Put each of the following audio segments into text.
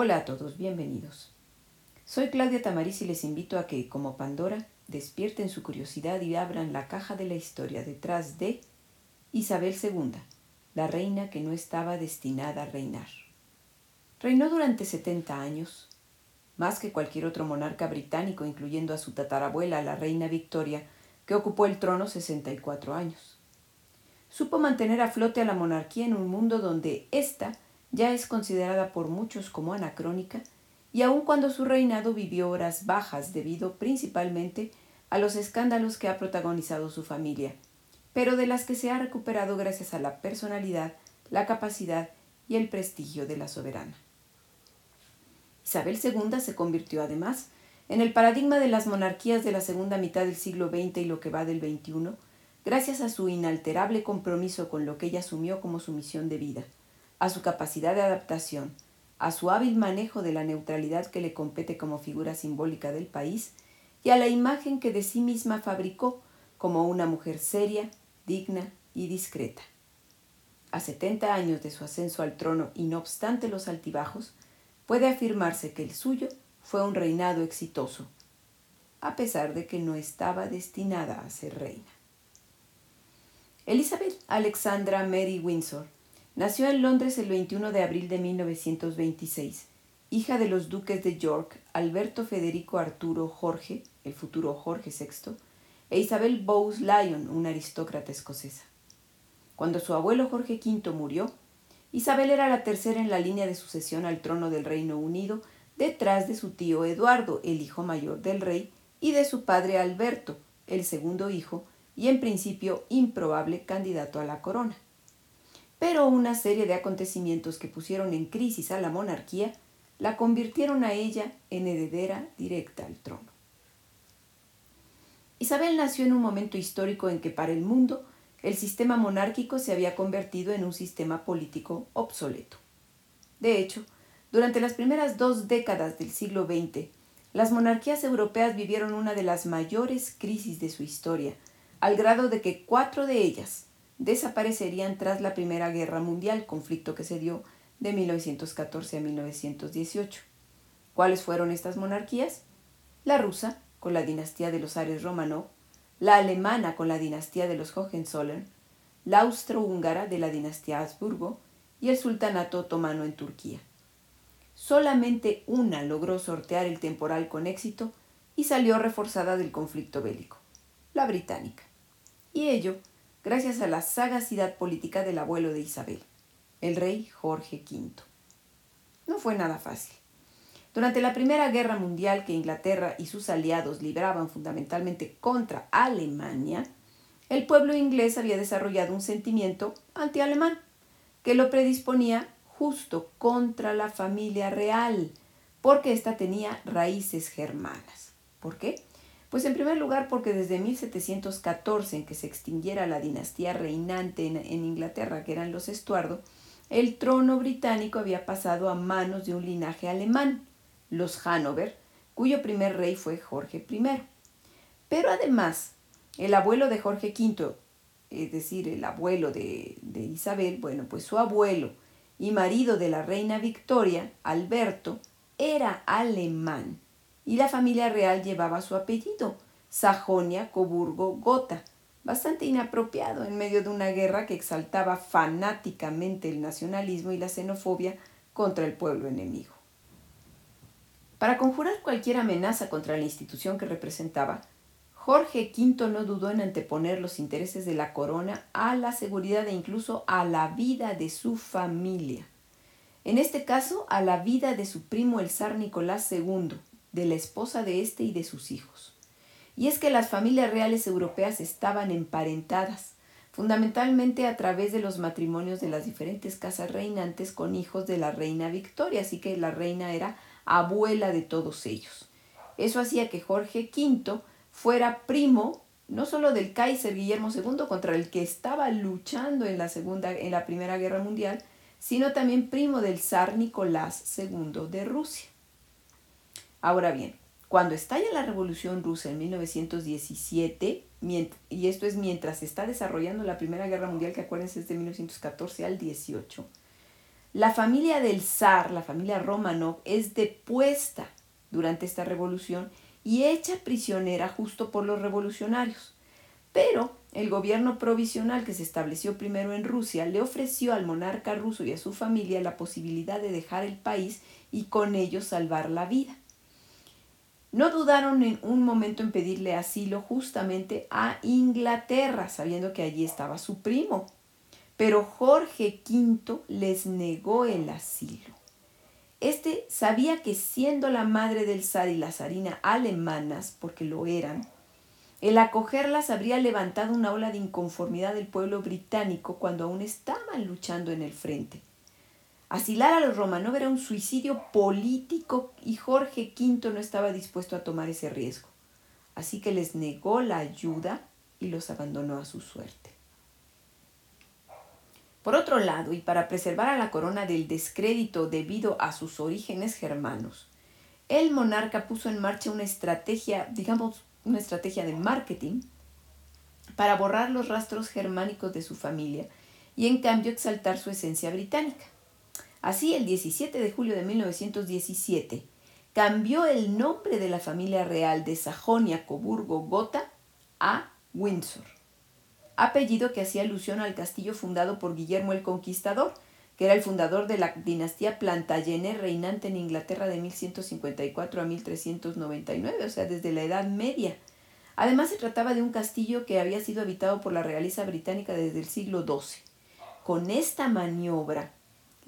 Hola a todos, bienvenidos. Soy Claudia Tamariz y les invito a que, como Pandora, despierten su curiosidad y abran la caja de la historia detrás de Isabel II, la reina que no estaba destinada a reinar. Reinó durante 70 años, más que cualquier otro monarca británico, incluyendo a su tatarabuela, la reina Victoria, que ocupó el trono 64 años. Supo mantener a flote a la monarquía en un mundo donde ésta ya es considerada por muchos como anacrónica, y aun cuando su reinado vivió horas bajas debido principalmente a los escándalos que ha protagonizado su familia, pero de las que se ha recuperado gracias a la personalidad, la capacidad y el prestigio de la soberana. Isabel II se convirtió además en el paradigma de las monarquías de la segunda mitad del siglo XX y lo que va del XXI, gracias a su inalterable compromiso con lo que ella asumió como su misión de vida, a su capacidad de adaptación, a su hábil manejo de la neutralidad que le compete como figura simbólica del país y a la imagen que de sí misma fabricó como una mujer seria, digna y discreta. A 70 años de su ascenso al trono y no obstante los altibajos, puede afirmarse que el suyo fue un reinado exitoso, a pesar de que no estaba destinada a ser reina. Elizabeth Alexandra Mary Windsor Nació en Londres el 21 de abril de 1926, hija de los duques de York, Alberto Federico Arturo Jorge, el futuro Jorge VI, e Isabel Bowes Lyon, una aristócrata escocesa. Cuando su abuelo Jorge V murió, Isabel era la tercera en la línea de sucesión al trono del Reino Unido, detrás de su tío Eduardo, el hijo mayor del rey, y de su padre Alberto, el segundo hijo, y en principio improbable candidato a la corona pero una serie de acontecimientos que pusieron en crisis a la monarquía la convirtieron a ella en heredera directa al trono. Isabel nació en un momento histórico en que para el mundo el sistema monárquico se había convertido en un sistema político obsoleto. De hecho, durante las primeras dos décadas del siglo XX, las monarquías europeas vivieron una de las mayores crisis de su historia, al grado de que cuatro de ellas, desaparecerían tras la Primera Guerra Mundial, conflicto que se dio de 1914 a 1918. ¿Cuáles fueron estas monarquías? La rusa, con la dinastía de los Ares Romanov, la alemana con la dinastía de los Hohenzollern, la austrohúngara de la dinastía Habsburgo y el sultanato otomano en Turquía. Solamente una logró sortear el temporal con éxito y salió reforzada del conflicto bélico, la británica. Y ello gracias a la sagacidad política del abuelo de Isabel, el rey Jorge V. No fue nada fácil. Durante la Primera Guerra Mundial que Inglaterra y sus aliados libraban fundamentalmente contra Alemania, el pueblo inglés había desarrollado un sentimiento anti-alemán que lo predisponía justo contra la familia real, porque ésta tenía raíces germanas. ¿Por qué? Pues en primer lugar porque desde 1714, en que se extinguiera la dinastía reinante en, Inglaterra, que eran los Estuardo, el trono británico había pasado a manos de un linaje alemán, los Hanover, cuyo primer rey fue Jorge I. Pero además, el abuelo de Jorge V, es decir, el abuelo de, de Isabel, bueno, pues su abuelo y marido de la reina Victoria, Alberto, era alemán y la familia real llevaba su apellido, Sajonia, Coburgo, Gotha, bastante inapropiado en medio de una guerra que exaltaba fanáticamente el nacionalismo y la xenofobia contra el pueblo enemigo. Para conjurar cualquier amenaza contra la institución que representaba, Jorge V no dudó en anteponer los intereses de la corona a la seguridad e incluso a la vida de su familia. En este caso, a la vida de su primo el zar Nicolás II, de la esposa de éste y de sus hijos. Y es que las familias reales europeas estaban emparentadas, fundamentalmente a través de los matrimonios de las diferentes casas reinantes con hijos de la reina Victoria, así que la reina era abuela de todos ellos. Eso hacía que Jorge V fuera primo no solo del Kaiser Guillermo II contra el que estaba luchando en la segunda en la Primera Guerra Mundial, sino también primo del zar Nicolás II de Rusia. Ahora bien, cuando estalla la Revolución Rusa en 1917, y esto es mientras se está desarrollando la Primera Guerra Mundial, que acuérdense es de 1914 al 18, la familia del zar, la familia Romanov, es depuesta durante esta revolución y hecha prisionera justo por los revolucionarios. Pero el gobierno provisional que se estableció primero en Rusia le ofreció al monarca ruso y a su familia la posibilidad de dejar el país y con ello salvar la vida. No dudaron en un momento en pedirle asilo justamente a Inglaterra, sabiendo que allí estaba su primo. Pero Jorge V les negó el asilo. Este sabía que siendo la madre del zar y la zarina alemanas, porque lo eran, el acogerlas habría levantado una ola de inconformidad del pueblo británico cuando aún estaban luchando en el frente. Asilar a los Romanov era un suicidio político y Jorge V no estaba dispuesto a tomar ese riesgo. Así que les negó la ayuda y los abandonó a su suerte. Por otro lado, y para preservar a la corona del descrédito debido a sus orígenes germanos, el monarca puso en marcha una estrategia, digamos, una estrategia de marketing para borrar los rastros germánicos de su familia y en cambio exaltar su esencia británica. Así, el 17 de julio de 1917, cambió el nombre de la familia real de Sajonia-Coburgo-Gotha a Windsor, apellido que hacía alusión al castillo fundado por Guillermo el Conquistador, que era el fundador de la dinastía Plantagenet reinante en Inglaterra de 1154 a 1399, o sea, desde la Edad Media. Además, se trataba de un castillo que había sido habitado por la realeza británica desde el siglo XII. Con esta maniobra,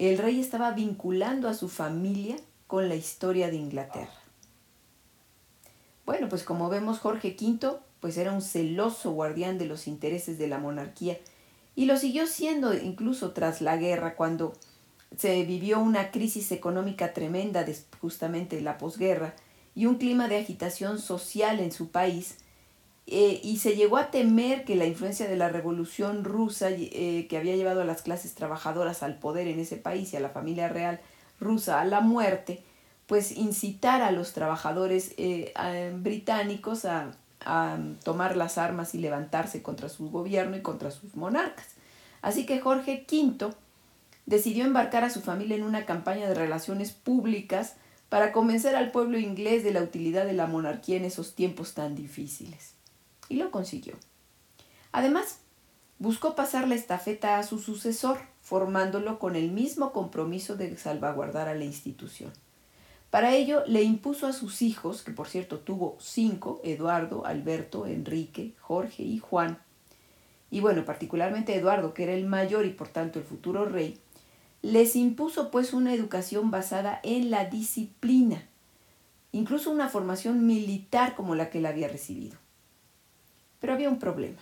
el rey estaba vinculando a su familia con la historia de Inglaterra. Bueno, pues como vemos, Jorge V pues era un celoso guardián de los intereses de la monarquía y lo siguió siendo incluso tras la guerra, cuando se vivió una crisis económica tremenda, justamente la posguerra, y un clima de agitación social en su país, eh, y se llegó a temer que la influencia de la revolución rusa, eh, que había llevado a las clases trabajadoras al poder en ese país y a la familia real rusa a la muerte, pues incitara a los trabajadores eh, británicos a a tomar las armas y levantarse contra su gobierno y contra sus monarcas. Así que Jorge V decidió embarcar a su familia en una campaña de relaciones públicas para convencer al pueblo inglés de la utilidad de la monarquía en esos tiempos tan difíciles. Y lo consiguió. Además, buscó pasar la estafeta a su sucesor, formándolo con el mismo compromiso de salvaguardar a la institución. Para ello le impuso a sus hijos, que por cierto tuvo cinco, Eduardo, Alberto, Enrique, Jorge y Juan, y bueno, particularmente Eduardo, que era el mayor y por tanto el futuro rey, les impuso pues una educación basada en la disciplina, incluso una formación militar como la que él había recibido. Pero había un problema.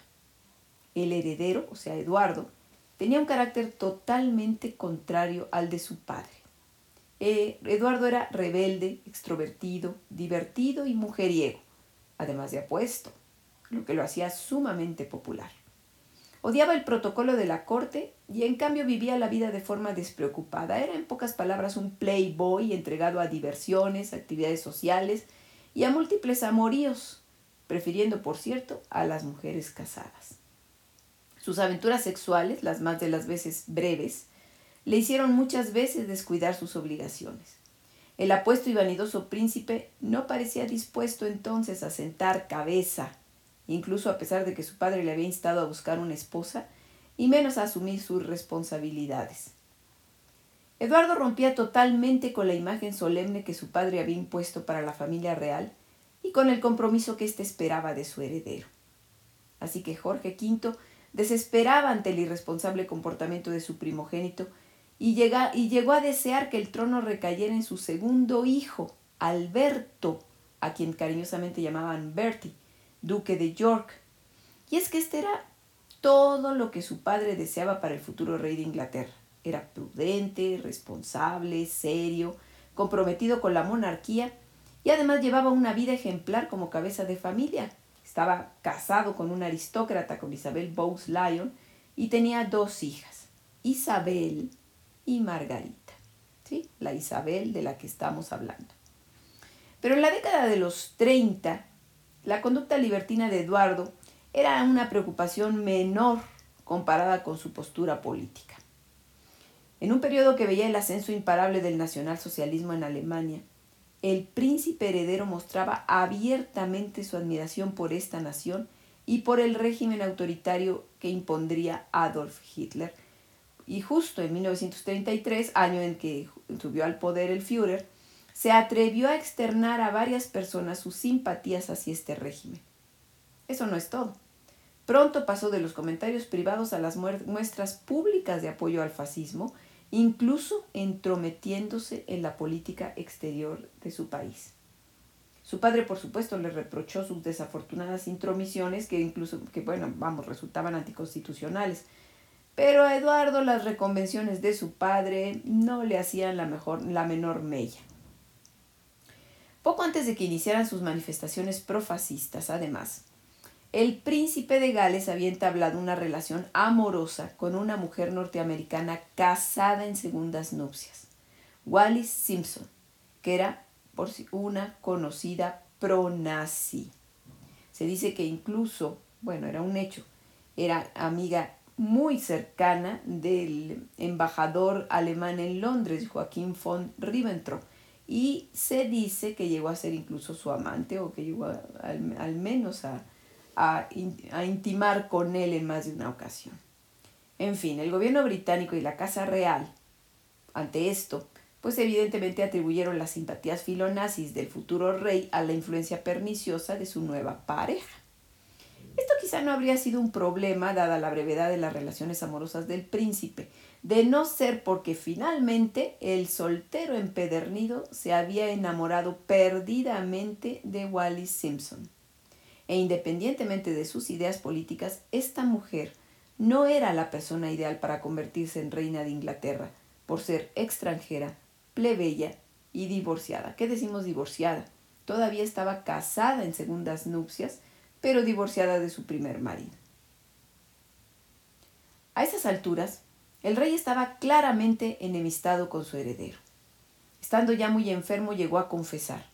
El heredero, o sea, Eduardo, tenía un carácter totalmente contrario al de su padre. Eh, Eduardo era rebelde, extrovertido, divertido y mujeriego, además de apuesto, lo que lo hacía sumamente popular. Odiaba el protocolo de la corte y en cambio vivía la vida de forma despreocupada. Era en pocas palabras un playboy entregado a diversiones, actividades sociales y a múltiples amoríos, prefiriendo, por cierto, a las mujeres casadas. Sus aventuras sexuales, las más de las veces breves, le hicieron muchas veces descuidar sus obligaciones. El apuesto y vanidoso príncipe no parecía dispuesto entonces a sentar cabeza, incluso a pesar de que su padre le había instado a buscar una esposa, y menos a asumir sus responsabilidades. Eduardo rompía totalmente con la imagen solemne que su padre había impuesto para la familia real y con el compromiso que éste esperaba de su heredero. Así que Jorge V desesperaba ante el irresponsable comportamiento de su primogénito y, y llegó a desear que el trono recayera en su segundo hijo, Alberto, a quien cariñosamente llamaban Bertie, duque de York. Y es que este era todo lo que su padre deseaba para el futuro rey de Inglaterra. Era prudente, responsable, serio, comprometido con la monarquía y además llevaba una vida ejemplar como cabeza de familia. Estaba casado con un aristócrata, con Isabel Bowes Lyon, y tenía dos hijas, Isabel y Margarita, ¿sí? la Isabel de la que estamos hablando. Pero en la década de los 30, la conducta libertina de Eduardo era una preocupación menor comparada con su postura política. En un periodo que veía el ascenso imparable del nacionalsocialismo en Alemania, el príncipe heredero mostraba abiertamente su admiración por esta nación y por el régimen autoritario que impondría Adolf Hitler. Y justo en 1933, año en que subió al poder el Führer, se atrevió a externar a varias personas sus simpatías hacia este régimen. Eso no es todo. Pronto pasó de los comentarios privados a las muestras públicas de apoyo al fascismo, incluso entrometiéndose en la política exterior de su país. Su padre, por supuesto, le reprochó sus desafortunadas intromisiones que incluso, que bueno, vamos, resultaban anticonstitucionales. Pero a Eduardo las reconvenciones de su padre no le hacían la, mejor, la menor mella. Poco antes de que iniciaran sus manifestaciones profascistas, además, el príncipe de Gales había entablado una relación amorosa con una mujer norteamericana casada en segundas nupcias, Wallis Simpson, que era por una conocida pro-nazi. Se dice que incluso, bueno, era un hecho, era amiga muy cercana del embajador alemán en Londres, Joaquín von Ribbentrop, y se dice que llegó a ser incluso su amante o que llegó al menos a, a, intimar con él en más de una ocasión. En fin, el gobierno británico y la Casa Real, ante esto, pues evidentemente atribuyeron las simpatías filonazis del futuro rey a la influencia perniciosa de su nueva pareja. Esto quizá no habría sido un problema dada la brevedad de las relaciones amorosas del príncipe, de no ser porque finalmente el soltero empedernido se había enamorado perdidamente de Wallis Simpson e independientemente de sus ideas políticas, esta mujer no era la persona ideal para convertirse en reina de Inglaterra, por ser extranjera, plebeya y divorciada. ¿Qué decimos divorciada? Todavía estaba casada en segundas nupcias, pero divorciada de su primer marido. A esas alturas, el rey estaba claramente enemistado con su heredero. Estando ya muy enfermo, llegó a confesar,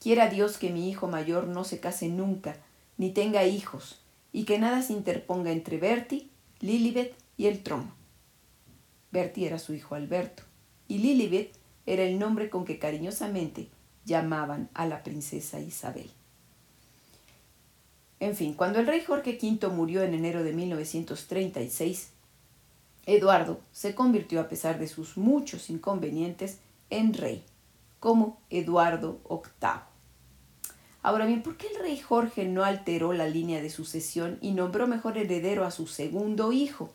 Quiera Dios que mi hijo mayor no se case nunca, ni tenga hijos, y que nada se interponga entre Bertie, Lilibet y el trono. Bertie era su hijo Alberto, y Lilibet era el nombre con que cariñosamente llamaban a la princesa Isabel. En fin, cuando el rey Jorge V murió en enero de 1936, Eduardo se convirtió, a pesar de sus muchos inconvenientes, en rey, como Eduardo VIII. Ahora bien, ¿por qué el rey Jorge no alteró la línea de sucesión y nombró mejor heredero a su segundo hijo?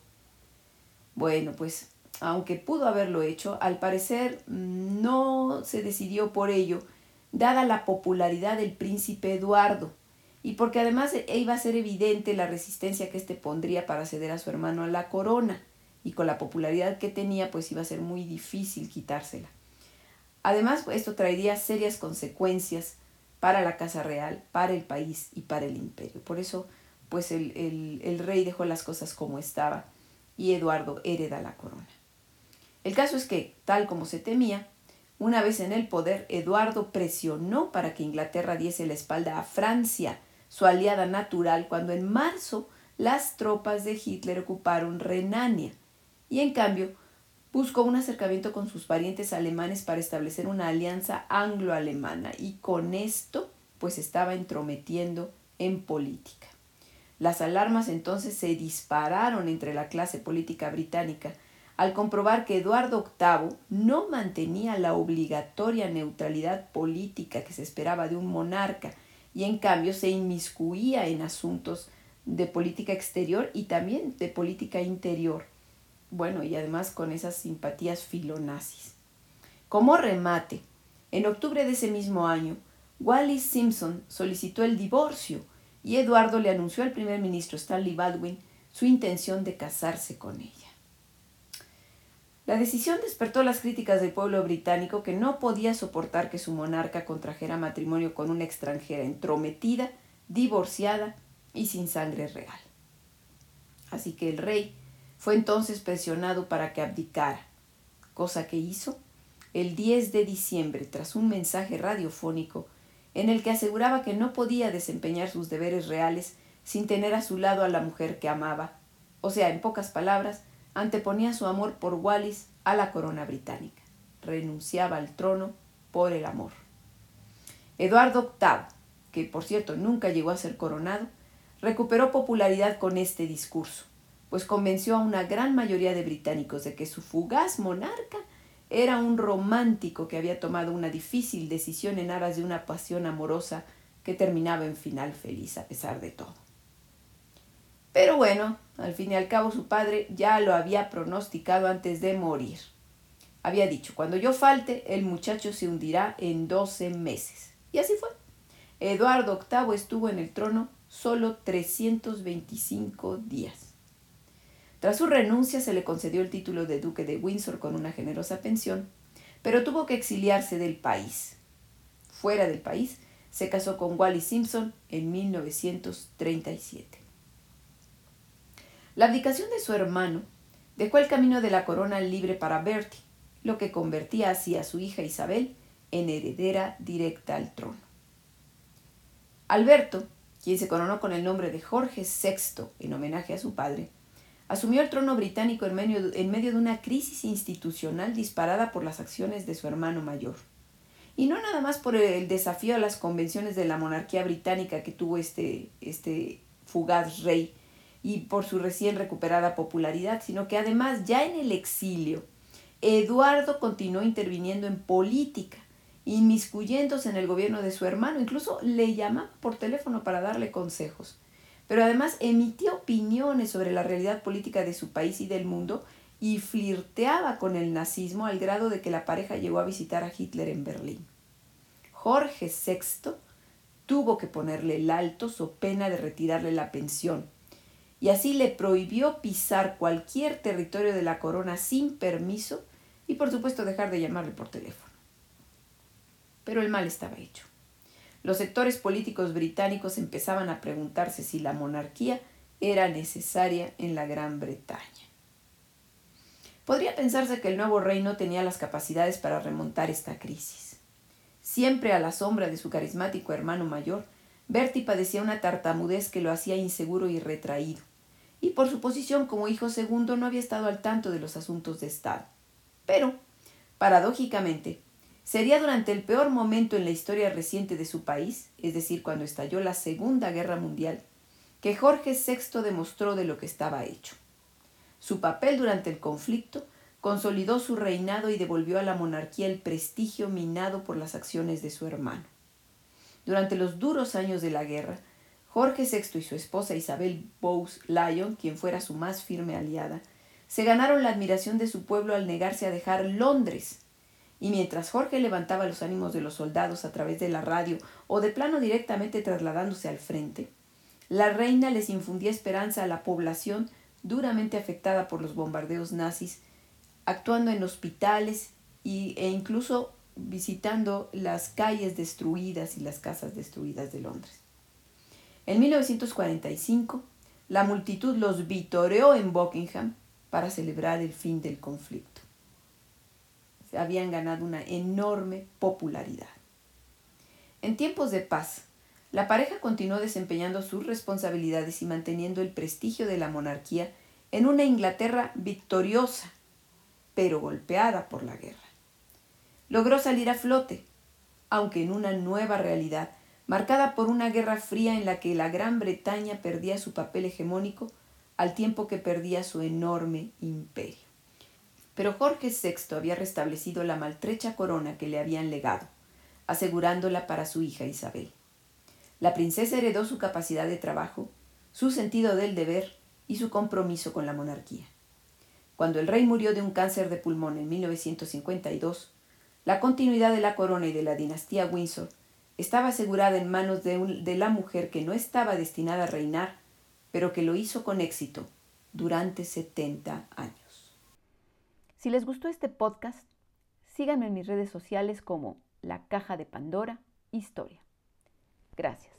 Bueno, pues aunque pudo haberlo hecho, al parecer no se decidió por ello, dada la popularidad del príncipe Eduardo, y porque además iba a ser evidente la resistencia que éste pondría para ceder a su hermano a la corona, y con la popularidad que tenía, pues iba a ser muy difícil quitársela. Además, esto traería serias consecuencias para la Casa Real, para el país y para el imperio. Por eso, pues el, el rey dejó las cosas como estaba y Eduardo hereda la corona. El caso es que, tal como se temía, una vez en el poder, Eduardo presionó para que Inglaterra diese la espalda a Francia, su aliada natural, cuando en marzo las tropas de Hitler ocuparon Renania. Y en cambio, buscó un acercamiento con sus parientes alemanes para establecer una alianza anglo-alemana y con esto pues estaba entrometiendo en política. Las alarmas entonces se dispararon entre la clase política británica al comprobar que Eduardo VIII no mantenía la obligatoria neutralidad política que se esperaba de un monarca y en cambio se inmiscuía en asuntos de política exterior y también de política interior bueno, y además con esas simpatías filonazis. Como remate, en octubre de ese mismo año, Wallis Simpson solicitó el divorcio y Eduardo le anunció al primer ministro Stanley Baldwin su intención de casarse con ella. La decisión despertó las críticas del pueblo británico que no podía soportar que su monarca contrajera matrimonio con una extranjera entrometida, divorciada y sin sangre real. Así que el rey fue entonces presionado para que abdicara, cosa que hizo el 10 de diciembre tras un mensaje radiofónico en el que aseguraba que no podía desempeñar sus deberes reales sin tener a su lado a la mujer que amaba. O sea, en pocas palabras, anteponía su amor por Wallis a la corona británica. Renunciaba al trono por el amor. Eduardo VIII, que por cierto nunca llegó a ser coronado, recuperó popularidad con este discurso, pues convenció a una gran mayoría de británicos de que su fugaz monarca era un romántico que había tomado una difícil decisión en aras de una pasión amorosa que terminaba en final feliz a pesar de todo. Pero bueno, al fin y al cabo su padre ya lo había pronosticado antes de morir. Había dicho, cuando yo falte, el muchacho se hundirá en doce meses. Y así fue. Eduardo VIII estuvo en el trono solo 325 días. Tras su renuncia se le concedió el título de duque de Windsor con una generosa pensión, pero tuvo que exiliarse del país. Fuera del país, se casó con Wally Simpson en 1937. La abdicación de su hermano dejó el camino de la corona libre para Bertie, lo que convertía así a su hija Isabel en heredera directa al trono. Alberto, quien se coronó con el nombre de Jorge VI en homenaje a su padre, asumió el trono británico en medio, en medio, de una crisis institucional disparada por las acciones de su hermano mayor. Y no nada más por el desafío a las convenciones de la monarquía británica que tuvo este, este fugaz rey y por su recién recuperada popularidad, sino que además ya en el exilio, Eduardo continuó interviniendo en política inmiscuyéndose en el gobierno de su hermano, incluso le llamaba por teléfono para darle consejos. Pero además emitía opiniones sobre la realidad política de su país y del mundo y flirteaba con el nazismo al grado de que la pareja llegó a visitar a Hitler en Berlín. Jorge VI tuvo que ponerle el alto so pena de retirarle la pensión, y así le prohibió pisar cualquier territorio de la corona sin permiso y por supuesto dejar de llamarle por teléfono pero el mal estaba hecho. Los sectores políticos británicos empezaban a preguntarse si la monarquía era necesaria en la Gran Bretaña. Podría pensarse que el nuevo rey no tenía las capacidades para remontar esta crisis. Siempre a la sombra de su carismático hermano mayor, Bertie padecía una tartamudez que lo hacía inseguro y retraído, y por su posición como hijo segundo no había estado al tanto de los asuntos de Estado. Pero, paradójicamente, Sería durante el peor momento en la historia reciente de su país, es decir, cuando estalló la Segunda Guerra Mundial, que Jorge VI demostró de lo que estaba hecho. Su papel durante el conflicto consolidó su reinado y devolvió a la monarquía el prestigio minado por las acciones de su hermano. Durante los duros años de la guerra, Jorge VI y su esposa Isabel Bowes Lyon, quien fuera su más firme aliada, se ganaron la admiración de su pueblo al negarse a dejar Londres y mientras Jorge levantaba los ánimos de los soldados a través de la radio o de plano directamente trasladándose al frente, la reina les infundía esperanza a la población duramente afectada por los bombardeos nazis, actuando en hospitales y, e incluso visitando las calles destruidas y las casas destruidas de Londres. En 1945, la multitud los vitoreó en Buckingham para celebrar el fin del conflicto habían ganado una enorme popularidad. En tiempos de paz, la pareja continuó desempeñando sus responsabilidades y manteniendo el prestigio de la monarquía en una Inglaterra victoriosa, pero golpeada por la guerra. Logró salir a flote, aunque en una nueva realidad, marcada por una guerra fría en la que la Gran Bretaña perdía su papel hegemónico al tiempo que perdía su enorme imperio. Pero Jorge VI había restablecido la maltrecha corona que le habían legado, asegurándola para su hija Isabel. La princesa heredó su capacidad de trabajo, su sentido del deber y su compromiso con la monarquía. Cuando el rey murió de un cáncer de pulmón en 1952, la continuidad de la corona y de la dinastía Windsor estaba asegurada en manos de, de, la mujer que no estaba destinada a reinar, pero que lo hizo con éxito durante 70 años. Si les gustó este podcast, síganme en mis redes sociales como La Caja de Pandora Historia. Gracias.